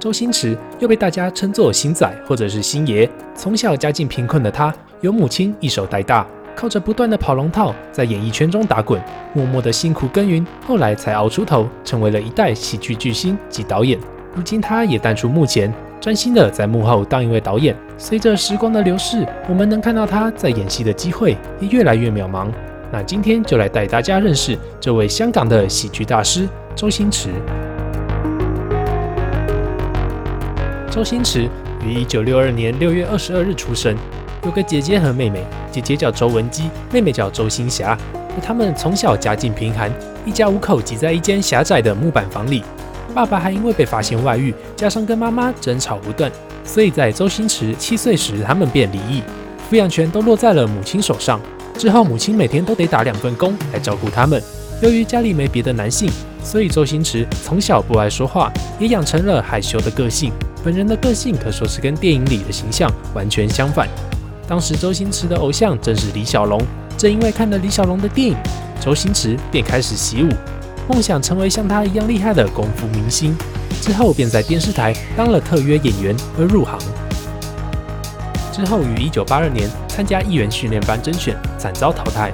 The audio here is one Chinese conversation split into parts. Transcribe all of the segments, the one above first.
周星驰又被大家称作星仔或者是星爷。从小家境贫困的他，由母亲一手带大，靠着不断的跑龙套，在演艺圈中打滚，默默的辛苦耕耘，后来才熬出头，成为了一代喜剧巨星及导演。如今他也淡出幕前，专心的在幕后当一位导演。随着时光的流逝，我们能看到他在演戏的机会也越来越渺茫。那今天就来带大家认识这位香港的喜剧大师周星驰。周星驰于一九六二年六月二十二日出生，有个姐姐和妹妹，姐姐叫周文姬，妹妹叫周星霞。而他们从小家境贫寒，一家五口挤在一间狭窄的木板房里。爸爸还因为被发现外遇，加上跟妈妈争吵不断，所以在周星驰七岁时，他们便离异，抚养权都落在了母亲手上。之后，母亲每天都得打两份工来照顾他们。由于家里没别的男性，所以周星驰从小不爱说话，也养成了害羞的个性。本人的个性可说是跟电影里的形象完全相反。当时周星驰的偶像正是李小龙，正因为看了李小龙的电影，周星驰便开始习武，梦想成为像他一样厉害的功夫明星。之后便在电视台当了特约演员而入行。之后于1982年参加艺员训练班甄选，惨遭淘汰。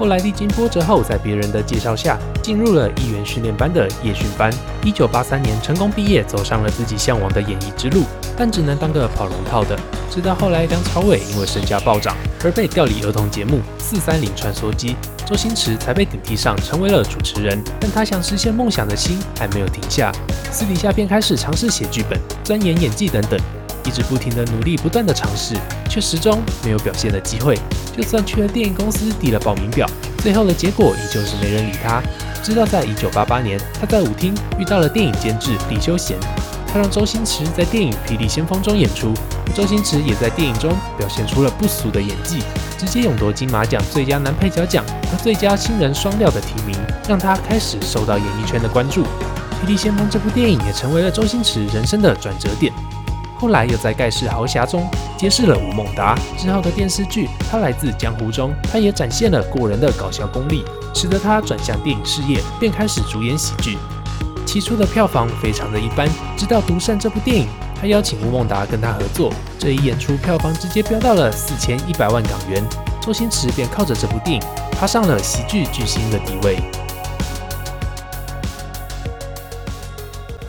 后来历经波折后，在别人的介绍下，进入了艺员训练班的夜训班。一九八三年成功毕业，走上了自己向往的演艺之路，但只能当个跑龙套的。直到后来梁朝伟因为身价暴涨而被调离儿童节目《四三零穿梭机》，周星驰才被顶替上成为了主持人。但他想实现梦想的心还没有停下，私底下便开始尝试写剧本、钻研演技等等。一直不停的努力，不断的尝试，却始终没有表现的机会。就算去了电影公司递了报名表，最后的结果依旧是没人理他。直到在一九八八年，他在舞厅遇到了电影监制李修贤，他让周星驰在电影《霹雳先锋》中演出，周星驰也在电影中表现出了不俗的演技，直接勇夺金马奖最佳男配角奖和最佳新人双料的提名，让他开始受到演艺圈的关注。《霹雳先锋》这部电影也成为了周星驰人生的转折点。后来又在盖世豪侠中揭示了吴孟达。之后的电视剧《他来自江湖》中，他也展现了过人的搞笑功力，使得他转向电影事业，便开始主演喜剧。起初的票房非常的一般，直到《独善》这部电影，他邀请吴孟达跟他合作，这一演出票房直接飙到了四千一百万港元，周星驰便靠着这部电影爬上了喜剧巨星的地位。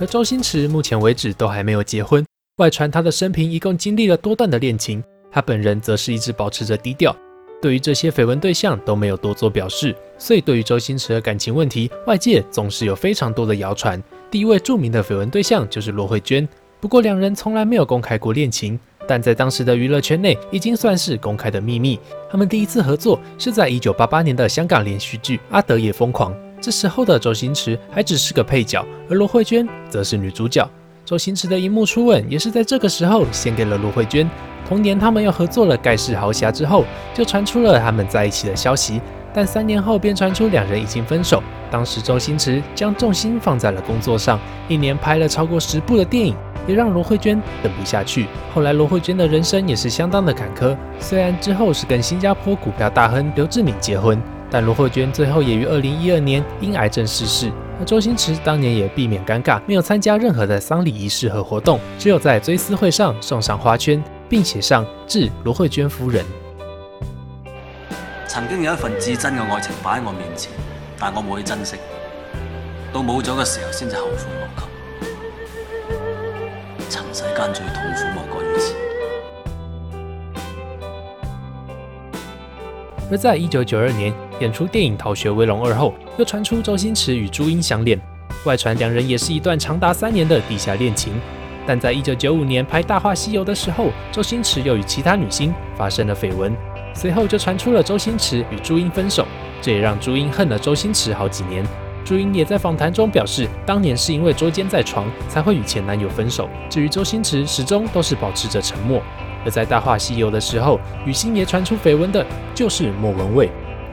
而周星驰目前为止都还没有结婚。外传他的生平一共经历了多段的恋情，他本人则是一直保持着低调，对于这些绯闻对象都没有多做表示。所以对于周星驰的感情问题，外界总是有非常多的谣传。第一位著名的绯闻对象就是罗慧娟，不过两人从来没有公开过恋情，但在当时的娱乐圈内已经算是公开的秘密。他们第一次合作是在1988年的香港连续剧《阿德也疯狂》，这时候的周星驰还只是个配角，而罗慧娟则是女主角。周星驰的荧幕初吻也是在这个时候献给了罗慧娟。同年，他们又合作了《盖世豪侠》之后，就传出了他们在一起的消息。但三年后便传出两人已经分手。当时周星驰将重心放在了工作上，一年拍了超过十部的电影，也让罗慧娟等不下去。后来，罗慧娟的人生也是相当的坎坷。虽然之后是跟新加坡股票大亨刘志敏结婚，但罗慧娟最后也于二零一二年因癌症逝世。周星驰当年也避免尴尬，没有参加任何的丧礼仪式和活动，只有在追思会上送上花圈，并写上致罗慧娟夫人。曾经有一份至真嘅爱情摆喺我面前，但我冇去珍惜，到冇咗嘅时候先至后悔莫及。尘世间最痛苦莫过于此。而在一九九二年演出电影《逃学威龙二》后，又传出周星驰与朱茵相恋，外传两人也是一段长达三年的地下恋情。但在一九九五年拍《大话西游》的时候，周星驰又与其他女星发生了绯闻，随后就传出了周星驰与朱茵分手，这也让朱茵恨了周星驰好几年。朱茵也在访谈中表示，当年是因为捉奸在床才会与前男友分手。至于周星驰，始终都是保持着沉默。而在《大话西游》的时候，与星爷传出绯闻的就是莫文蔚。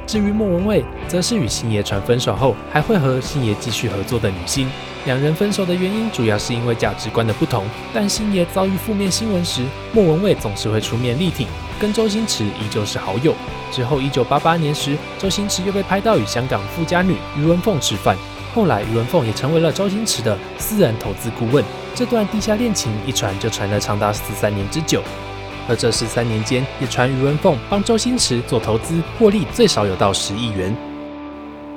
至于莫文蔚，则是与星爷传分手后，还会和星爷继续合作的女星。两人分手的原因主要是因为价值观的不同。但星爷遭遇负面新闻时，莫文蔚总是会出面力挺，跟周星驰依旧是好友。之后，一九八八年时，周星驰又被拍到与香港富家女余文凤吃饭。后来，余文凤也成为了周星驰的私人投资顾问。这段地下恋情一传就传了长达十三年之久。而这十三年间，也传余文凤帮周星驰做投资，获利最少有到十亿元。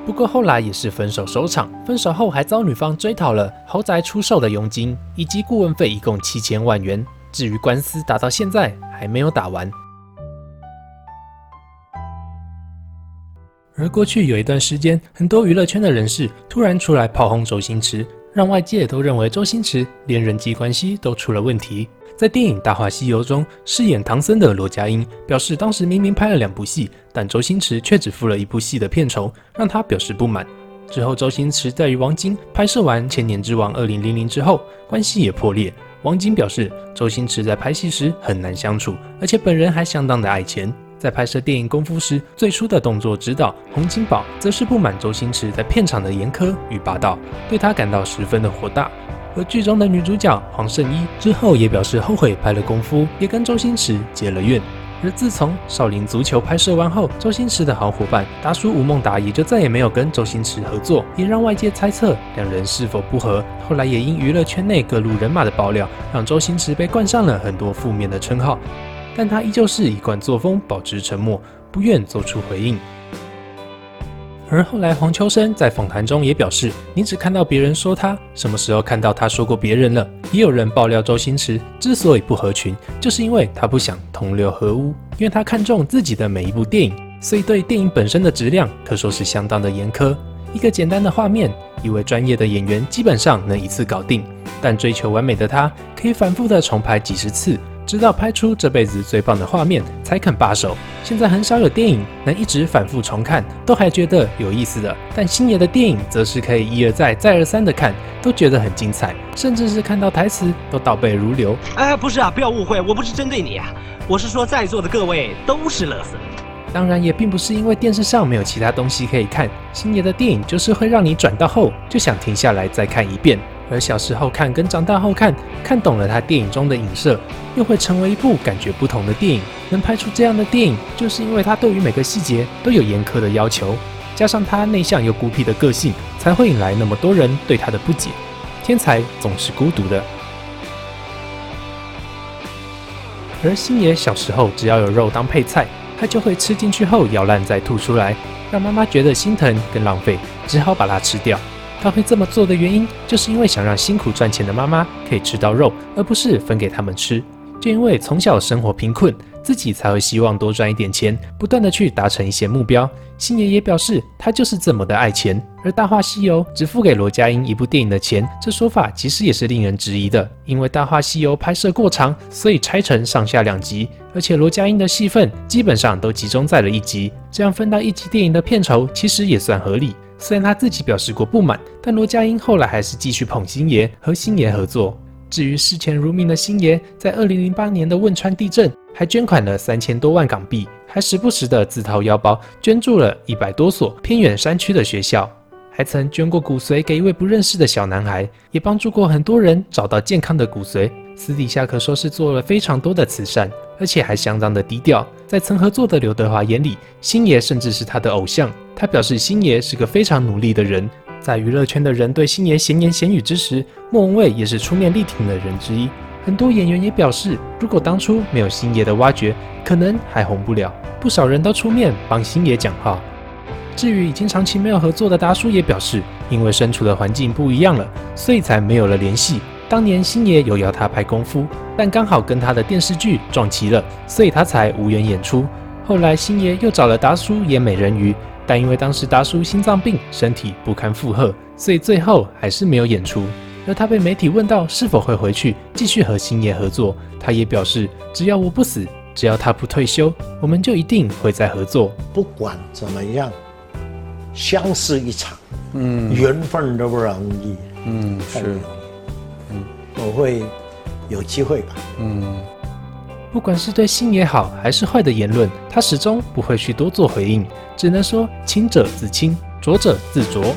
不过后来也是分手收场，分手后还遭女方追讨了豪宅出售的佣金以及顾问费，一共七千万元。至于官司打到现在还没有打完。而过去有一段时间，很多娱乐圈的人士突然出来炮轰周星驰，让外界都认为周星驰连人际关系都出了问题。在电影《大话西游》中饰演唐僧的罗家英表示，当时明明拍了两部戏，但周星驰却只付了一部戏的片酬，让他表示不满。之后，周星驰在与王晶拍摄完《千年之王》二零零零之后，关系也破裂。王晶表示，周星驰在拍戏时很难相处，而且本人还相当的爱钱。在拍摄电影《功夫》时，最初的动作指导洪金宝则是不满周星驰在片场的严苛与霸道，对他感到十分的火大。而剧中的女主角黄圣依之后也表示后悔拍了《功夫》，也跟周星驰结了怨。而自从《少林足球》拍摄完后，周星驰的好伙伴达叔吴孟达也就再也没有跟周星驰合作，也让外界猜测两人是否不和。后来也因娱乐圈内各路人马的爆料，让周星驰被冠上了很多负面的称号。但他依旧是一贯作风，保持沉默，不愿做出回应。而后来，黄秋生在访谈中也表示：“你只看到别人说他，什么时候看到他说过别人了？”也有人爆料，周星驰之所以不合群，就是因为他不想同流合污，因为他看重自己的每一部电影，所以对电影本身的质量可说是相当的严苛。一个简单的画面，一位专业的演员基本上能一次搞定，但追求完美的他，可以反复的重拍几十次。直到拍出这辈子最棒的画面才肯罢手。现在很少有电影能一直反复重看都还觉得有意思的，但星爷的电影则是可以一而再、再而三的看，都觉得很精彩，甚至是看到台词都倒背如流。哎，不是啊，不要误会，我不是针对你啊，我是说在座的各位都是乐色。当然也并不是因为电视上没有其他东西可以看，星爷的电影就是会让你转到后就想停下来再看一遍。而小时候看跟长大后看，看懂了他电影中的影射，又会成为一部感觉不同的电影。能拍出这样的电影，就是因为他对于每个细节都有严苛的要求，加上他内向又孤僻的个性，才会引来那么多人对他的不解。天才总是孤独的，而星爷小时候只要有肉当配菜，他就会吃进去后咬烂再吐出来，让妈妈觉得心疼跟浪费，只好把它吃掉。他会这么做的原因，就是因为想让辛苦赚钱的妈妈可以吃到肉，而不是分给他们吃。就因为从小生活贫困，自己才会希望多赚一点钱，不断的去达成一些目标。星爷也表示，他就是这么的爱钱。而《大话西游》只付给罗家英一部电影的钱，这说法其实也是令人质疑的。因为《大话西游》拍摄过长，所以拆成上下两集，而且罗家英的戏份基本上都集中在了一集，这样分到一集电影的片酬，其实也算合理。虽然他自己表示过不满，但罗家英后来还是继续捧星爷，和星爷合作。至于视钱如命的星爷，在二零零八年的汶川地震还捐款了三千多万港币，还时不时的自掏腰包捐助了一百多所偏远山区的学校，还曾捐过骨髓给一位不认识的小男孩，也帮助过很多人找到健康的骨髓。私底下可说是做了非常多的慈善，而且还相当的低调。在曾合作的刘德华眼里，星爷甚至是他的偶像。他表示，星爷是个非常努力的人。在娱乐圈的人对星爷闲言闲语之时，莫文蔚也是出面力挺的人之一。很多演员也表示，如果当初没有星爷的挖掘，可能还红不了。不少人都出面帮星爷讲话。至于已经长期没有合作的达叔，也表示，因为身处的环境不一样了，所以才没有了联系。当年星爷有邀他拍功夫，但刚好跟他的电视剧撞齐了，所以他才无缘演出。后来星爷又找了达叔演美人鱼，但因为当时达叔心脏病，身体不堪负荷，所以最后还是没有演出。而他被媒体问到是否会回去继续和星爷合作，他也表示只要我不死，只要他不退休，我们就一定会再合作。不管怎么样，相识一场，嗯，缘分都不容易，嗯，是。我会有机会吧。嗯，不管是对星爷好还是坏的言论，他始终不会去多做回应，只能说清者自清，浊者自浊。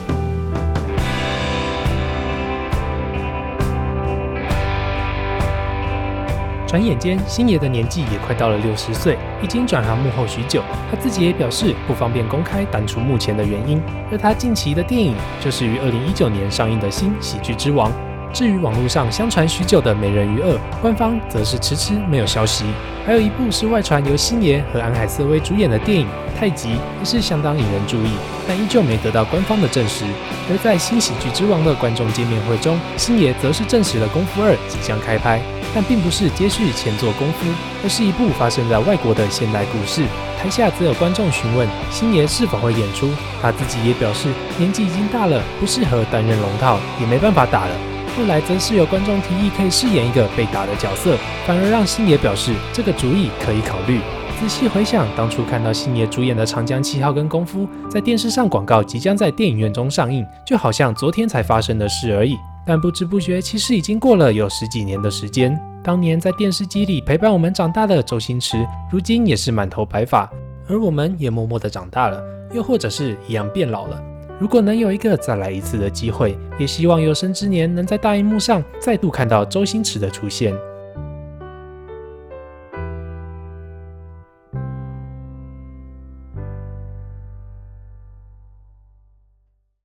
转眼间，星爷的年纪也快到了六十岁，已经转行幕后许久。他自己也表示不方便公开淡出目前的原因。而他近期的电影就是于二零一九年上映的新《喜剧之王》。至于网络上相传许久的《美人鱼二》，官方则是迟迟没有消息。还有一部是外传由星爷和安海瑟薇主演的电影《太极》，也是相当引人注意，但依旧没得到官方的证实。而在新喜剧之王的观众见面会中，星爷则是证实了《功夫二》即将开拍，但并不是接续前作《功夫》，而是一部发生在外国的现代故事。台下则有观众询问星爷是否会演出，他自己也表示年纪已经大了，不适合担任龙套，也没办法打了。后来则是有观众提议可以饰演一个被打的角色，反而让星爷表示这个主意可以考虑。仔细回想，当初看到星爷主演的《长江七号》跟《功夫》在电视上广告即将在电影院中上映，就好像昨天才发生的事而已。但不知不觉，其实已经过了有十几年的时间。当年在电视机里陪伴我们长大的周星驰，如今也是满头白发，而我们也默默的长大了，又或者是一样变老了。如果能有一个再来一次的机会，也希望有生之年能在大荧幕上再度看到周星驰的出现。